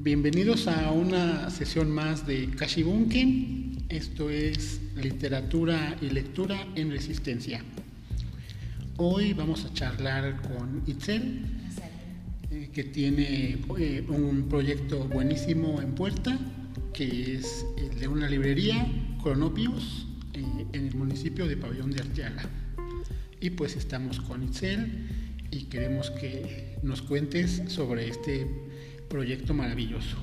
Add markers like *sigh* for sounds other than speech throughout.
Bienvenidos a una sesión más de Kashibunken. Esto es literatura y lectura en resistencia. Hoy vamos a charlar con Itzel, eh, que tiene eh, un proyecto buenísimo en puerta, que es el de una librería, Cronopios, eh, en el municipio de Pabellón de Arteaga. Y pues estamos con Itzel y queremos que nos cuentes sobre este proyecto maravilloso.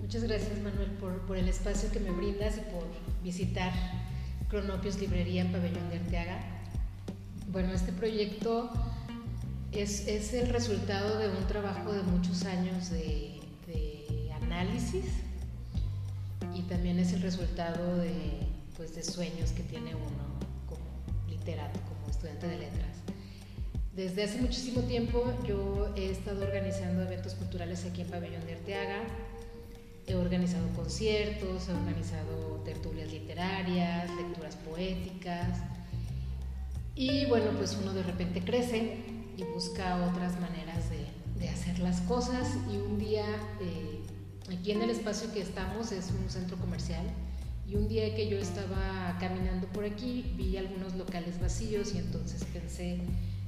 Muchas gracias Manuel por, el espacio que me brindas y por visitar Cronopios Librería en Pabellón de Arteaga. Bueno, este proyecto es, el resultado de un trabajo de muchos años de, análisis y también es el resultado de, pues, de sueños que tiene uno como literato, como estudiante de letras. Desde hace muchísimo tiempo yo he estado organizando eventos culturales aquí en Pabellón de Arteaga. He organizado conciertos, he organizado tertulias literarias, lecturas poéticas. Y bueno, pues uno de repente crece y busca otras maneras de, hacer las cosas. Y un día, eh, aquí en el espacio que estamos es un centro comercial. Y un día que yo estaba caminando por aquí, vi algunos locales vacíos y entonces pensé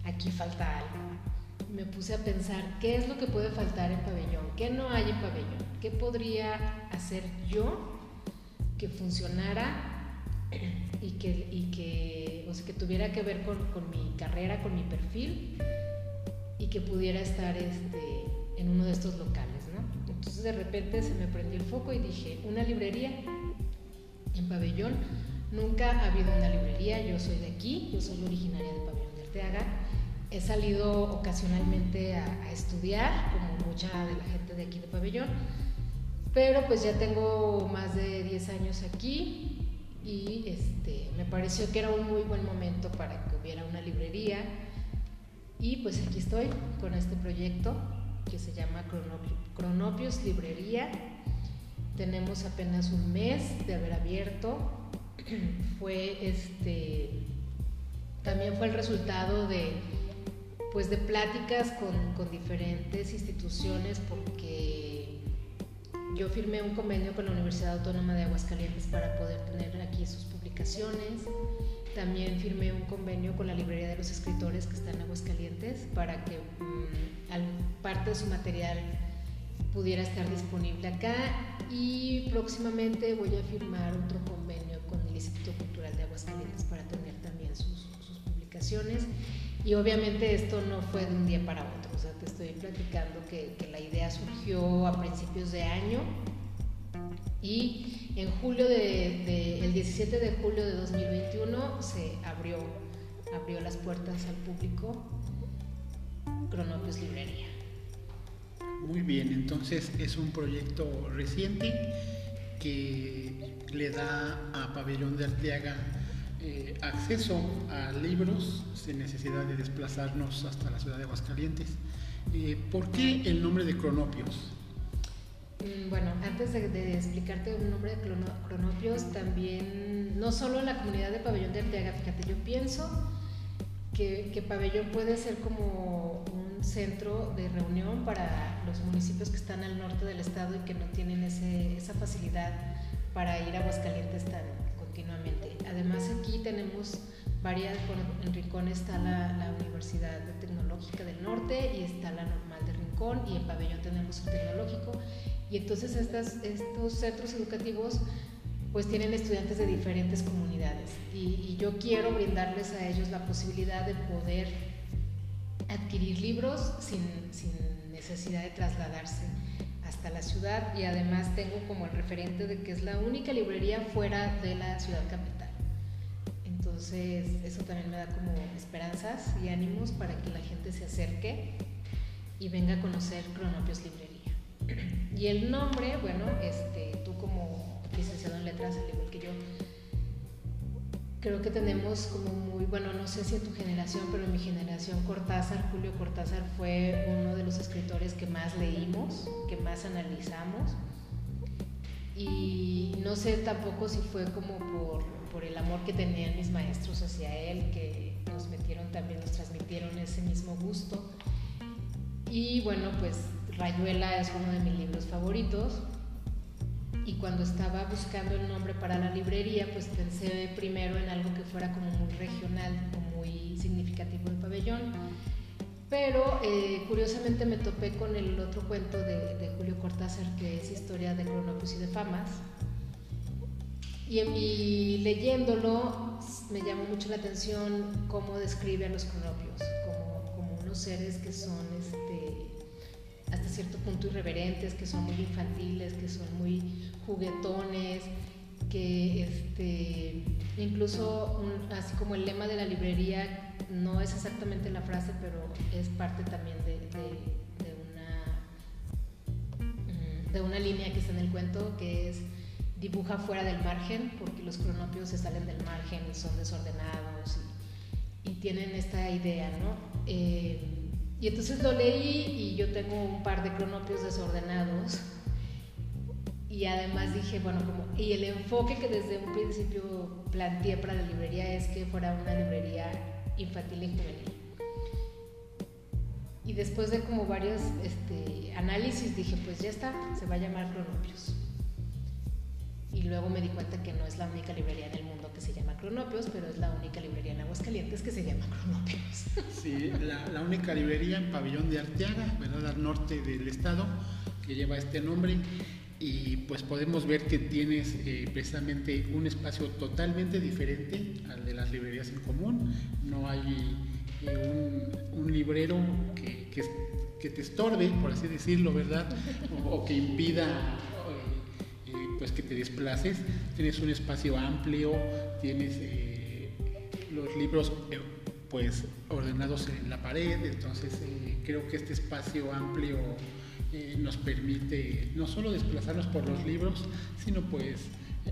aquí falta algo. Me puse a pensar, ¿qué es lo que puede faltar en pabellón? ¿Qué no hay en pabellón? ¿Qué podría hacer yo que funcionara y que, o sea, que tuviera que ver con, con, mi carrera, con mi perfil y que pudiera estar este, en uno de estos locales? ¿no? Entonces de repente se me prendió el foco y dije, una librería en pabellón. Nunca ha habido una librería, yo soy de aquí, yo soy originaria de Pabellón de Arteaga he salido ocasionalmente a, estudiar, como mucha de la gente de aquí de Pabellón, pero pues ya tengo más de 10 años aquí y este, me pareció que era un muy buen momento para que hubiera una librería y pues aquí estoy con este proyecto que se llama Cronopios Librería. Tenemos apenas un mes de haber abierto. *clears throat* fue este también fue el resultado de pues de pláticas con, con, diferentes instituciones porque yo firmé un convenio con la Universidad Autónoma de Aguascalientes para poder tener aquí sus publicaciones. También firmé un convenio con la Librería de los Escritores que está en Aguascalientes para que mm, parte de su material pudiera estar disponible acá y próximamente voy a firmar otro convenio con el Instituto Cultural de Aguascalientes para tener también sus, sus publicaciones y obviamente esto no fue de un día para otro, o sea, te estoy platicando que, la idea surgió a principios de año y en julio de, el 17 de julio de 2021 se abrió, abrió las puertas al público Cronopios Librería. Muy bien, entonces es un proyecto reciente que le da a Pabellón de Arteaga eh, acceso a libros sin necesidad de desplazarnos hasta la ciudad de Aguascalientes. Eh, ¿Por qué el nombre de Cronopios? Mm, bueno, antes de, explicarte el nombre de Cronopios, también, no solo la comunidad de Pabellón de Arteaga, fíjate, yo pienso que, Pabellón puede ser como un centro de reunión para los municipios que están al norte del estado y que no tienen esa facilidad para ir a Aguascalientes tan continuamente. Además aquí tenemos varias, en Rincón está la, Universidad Tecnológica del Norte y está la normal de Rincón y en Pabellón tenemos el tecnológico. Y entonces estos centros educativos pues tienen estudiantes de diferentes comunidades. Y, yo quiero brindarles a ellos la posibilidad de poder adquirir libros sin, sin necesidad de trasladarse hasta la ciudad. Y además tengo como el referente de que es la única librería fuera de la ciudad capital. Entonces eso también me da como esperanzas y ánimos para que la gente se acerque y venga a conocer Cronopios Librería. Y el nombre, bueno, este, tú como licenciado en letras, al igual que yo, creo que tenemos como muy, bueno, no sé si en tu generación, pero en mi generación Cortázar, Julio Cortázar fue uno de los escritores que más leímos, que más analizamos. Y no sé tampoco si fue como por, por el amor que tenían mis maestros hacia él, que nos metieron también, nos transmitieron ese mismo gusto. Y bueno, pues Rayuela es uno de mis libros favoritos y cuando estaba buscando el nombre para la librería, pues pensé primero en algo que fuera como muy regional o muy significativo del pabellón. Pero eh, curiosamente me topé con el otro cuento de, Julio Cortázar, que es Historia de Cronopios y de Famas. Y, leyéndolo me llamó mucho la atención cómo describe a los cronopios, como, unos seres que son este, hasta cierto punto irreverentes, que son muy infantiles, que son muy juguetones, que este, incluso así como el lema de la librería no es exactamente la frase, pero es parte también de, una, mm, de una línea que está en el cuento, que es dibuja fuera del margen, porque los cronopios se salen del margen y son desordenados y, tienen esta idea, ¿no? Eh, y entonces lo leí y yo tengo un par de cronopios desordenados. Y además dije, bueno, como, y el enfoque que desde un principio planteé para la librería es que fuera una librería infantil y juvenil. Y después de como varios este, análisis dije, pues ya está, se va a llamar Cronopios. Luego me di cuenta que no es la única librería en el mundo que se llama Cronopios, pero es la única librería en Aguascalientes que se llama Cronopios. *laughs* Sí, la, única librería en Pabellón de Arteaga, ¿verdad? Al norte del estado, que lleva este nombre. Y pues podemos ver que tienes eh, precisamente un espacio totalmente diferente al de las librerías en común. No hay eh, un, librero que, que, te estorbe, por así decirlo, ¿verdad? o que impida pues que te desplaces, tienes un espacio amplio, tienes eh, los libros eh, pues ordenados en la pared, entonces eh, creo que este espacio amplio nos permite no solo desplazarnos por los libros, sino pues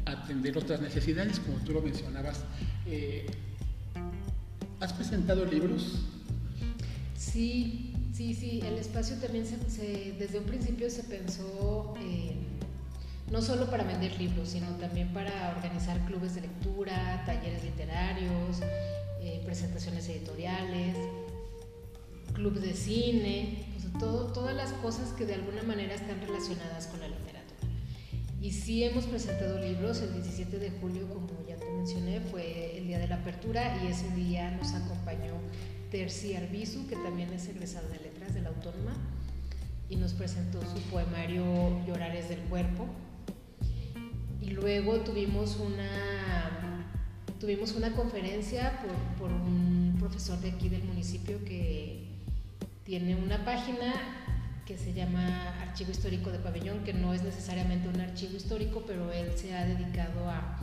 atender otras necesidades, como tú lo mencionabas. ¿Has presentado libros? Sí, sí, sí, el espacio también se, desde un principio se pensó no solo para vender libros, sino también para organizar clubes de lectura, talleres literarios, eh, presentaciones editoriales, clubes de cine, todas las cosas que de alguna manera están relacionadas con la literatura. Y sí hemos presentado libros, el 17 de julio, como ya te mencioné, fue el día de la apertura y ese día nos acompañó Terci Arbizu, que también es egresado de letras de la Autónoma, y nos presentó su poemario Llorares del Cuerpo, luego tuvimos una, tuvimos una conferencia por, por un profesor de aquí del municipio que tiene una página que se llama Archivo Histórico de Pabellón, que no es necesariamente un archivo histórico, pero él se ha dedicado a,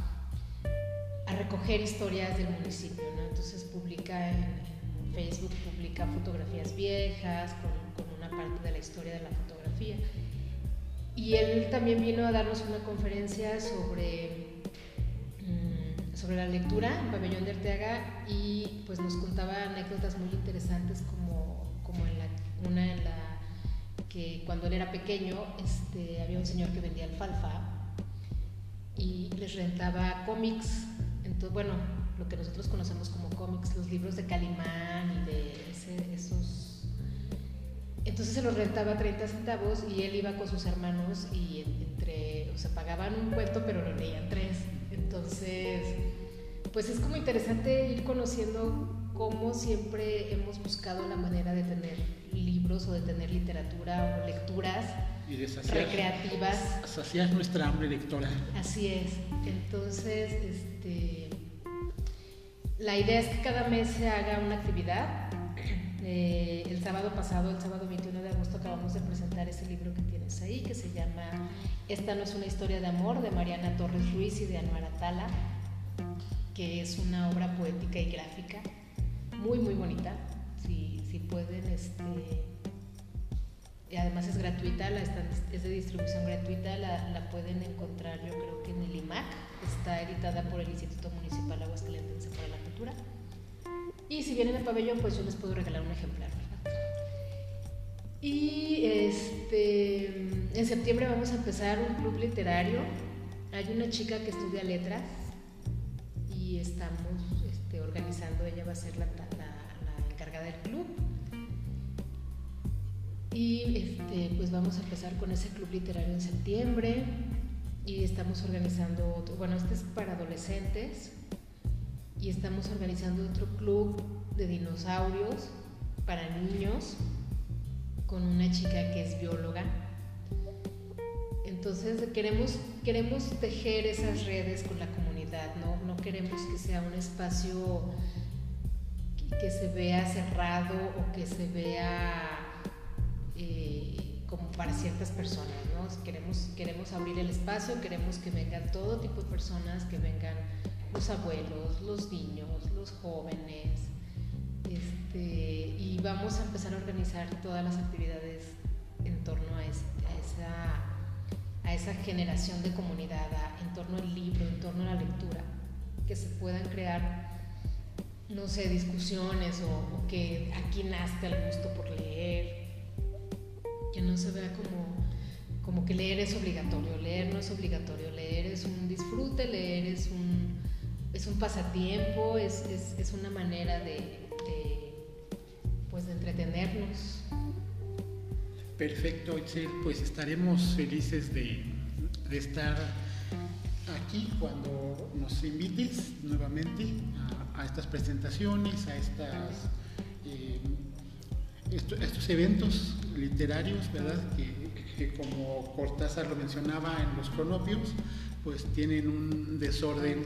a recoger historias del municipio. Entonces publica en, Facebook, publica fotografías viejas con, con, una parte de la historia de la fotografía. Y él también vino a darnos una conferencia sobre, mm, sobre la lectura en Pabellón de Arteaga y pues nos contaba anécdotas muy interesantes como, como en la, una en la que cuando él era pequeño este, había un señor que vendía alfalfa y les rentaba cómics. Entonces, bueno, lo que nosotros conocemos como cómics, los libros de Calimán y de esos entonces se los rentaba 30 centavos y él iba con sus hermanos y entre, o sea, pagaban un cuento pero lo leían tres. Entonces, pues es como interesante ir conociendo cómo siempre hemos buscado la manera de tener libros o de tener literatura o lecturas y de recreativas. Saciar nuestra hambre lectora. Así es. Entonces, este, la idea es que cada mes se haga una actividad el sábado pasado, el sábado 21 de agosto, acabamos de presentar ese libro que tienes ahí, que se llama Esta no es una historia de amor, de Mariana Torres Ruiz y de Anuar Atala, que es una obra poética y gráfica muy, muy bonita. Si, si pueden, este, y además es gratuita, es de distribución gratuita, la, la, pueden encontrar yo creo que en el IMAC, está editada por el Instituto Municipal Aguascalientes para la Cultura. Y si vienen al pabellón, pues yo les puedo regalar un ejemplar, Y este, en septiembre vamos a empezar un club literario. Hay una chica que estudia letras y estamos este, organizando, ella va a ser la, encargada del club. Y este, pues vamos a empezar con ese club literario en septiembre y estamos organizando, bueno, este es para adolescentes y estamos organizando otro club de dinosaurios para niños con una chica que es bióloga. Entonces queremos, queremos tejer esas redes con la comunidad, ¿no? no queremos que sea un espacio que se vea cerrado o que se vea eh, como para ciertas personas, ¿no? Queremos, queremos abrir el espacio, queremos que vengan todo tipo de personas, que vengan los abuelos, los niños, los jóvenes, este, y vamos a empezar a organizar todas las actividades en torno a, esa, a esa generación de comunidad, en torno al libro, en torno a la lectura, que se puedan crear no sé, discusiones o, que aquí nazca el gusto por leer, que no se vea como, como que leer es obligatorio, leer no es obligatorio, leer es un disfrute, leer es un, es un pasatiempo, es, es, una manera de, pues de entretenernos. Perfecto, Itzel, pues estaremos felices de, de estar aquí cuando nos invites nuevamente a, estas presentaciones, a estas, eh, estos eventos literarios, ¿verdad? Que, como Cortázar lo mencionaba en los cronopios, pues tienen un desorden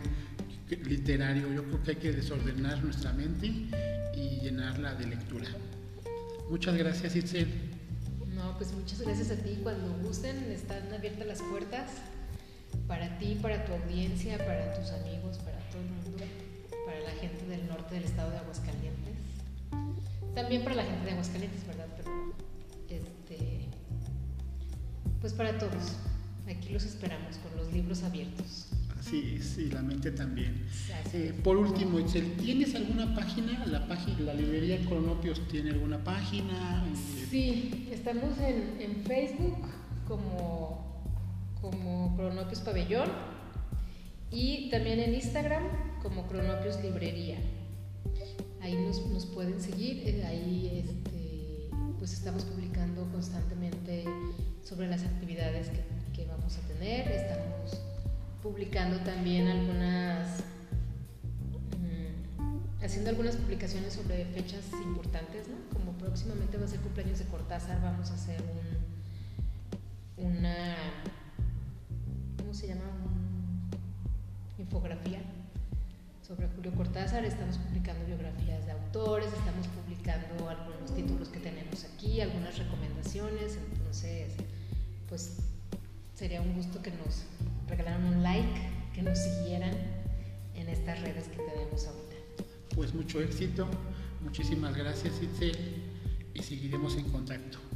literario. Yo creo que hay que desordenar nuestra mente y llenarla de lectura. Muchas gracias, Itzel. No, pues muchas gracias a ti. Cuando gusten, están abiertas las puertas para ti, para tu audiencia, para tus amigos, para todo el mundo, para la gente del norte del estado de Aguascalientes. También para la gente de Aguascalientes, ¿verdad? Pero, este, pues para todos. Aquí los esperamos con los libros abiertos. Así es, y la mente también. Eh, por último, ¿tienes alguna página? ¿La, página, la librería Cronopios tiene alguna página? Sí, estamos en, en Facebook como como Cronopios Pabellón y también en Instagram como Cronopios Librería. Ahí nos, nos pueden seguir, eh, ahí este, pues estamos publicando constantemente sobre las actividades que, que vamos a tener, estamos publicando también algunas, mm, haciendo algunas publicaciones sobre fechas importantes, ¿no? como próximamente va a ser cumpleaños de Cortázar, vamos a hacer un, una se llama? infografía sobre Julio Cortázar. Estamos publicando biografías de autores, estamos publicando algunos títulos que tenemos aquí, algunas recomendaciones. Entonces, pues sería un gusto que nos regalaran un like, que nos siguieran en estas redes que tenemos ahorita. Pues mucho éxito, muchísimas gracias Itzel y seguiremos en contacto.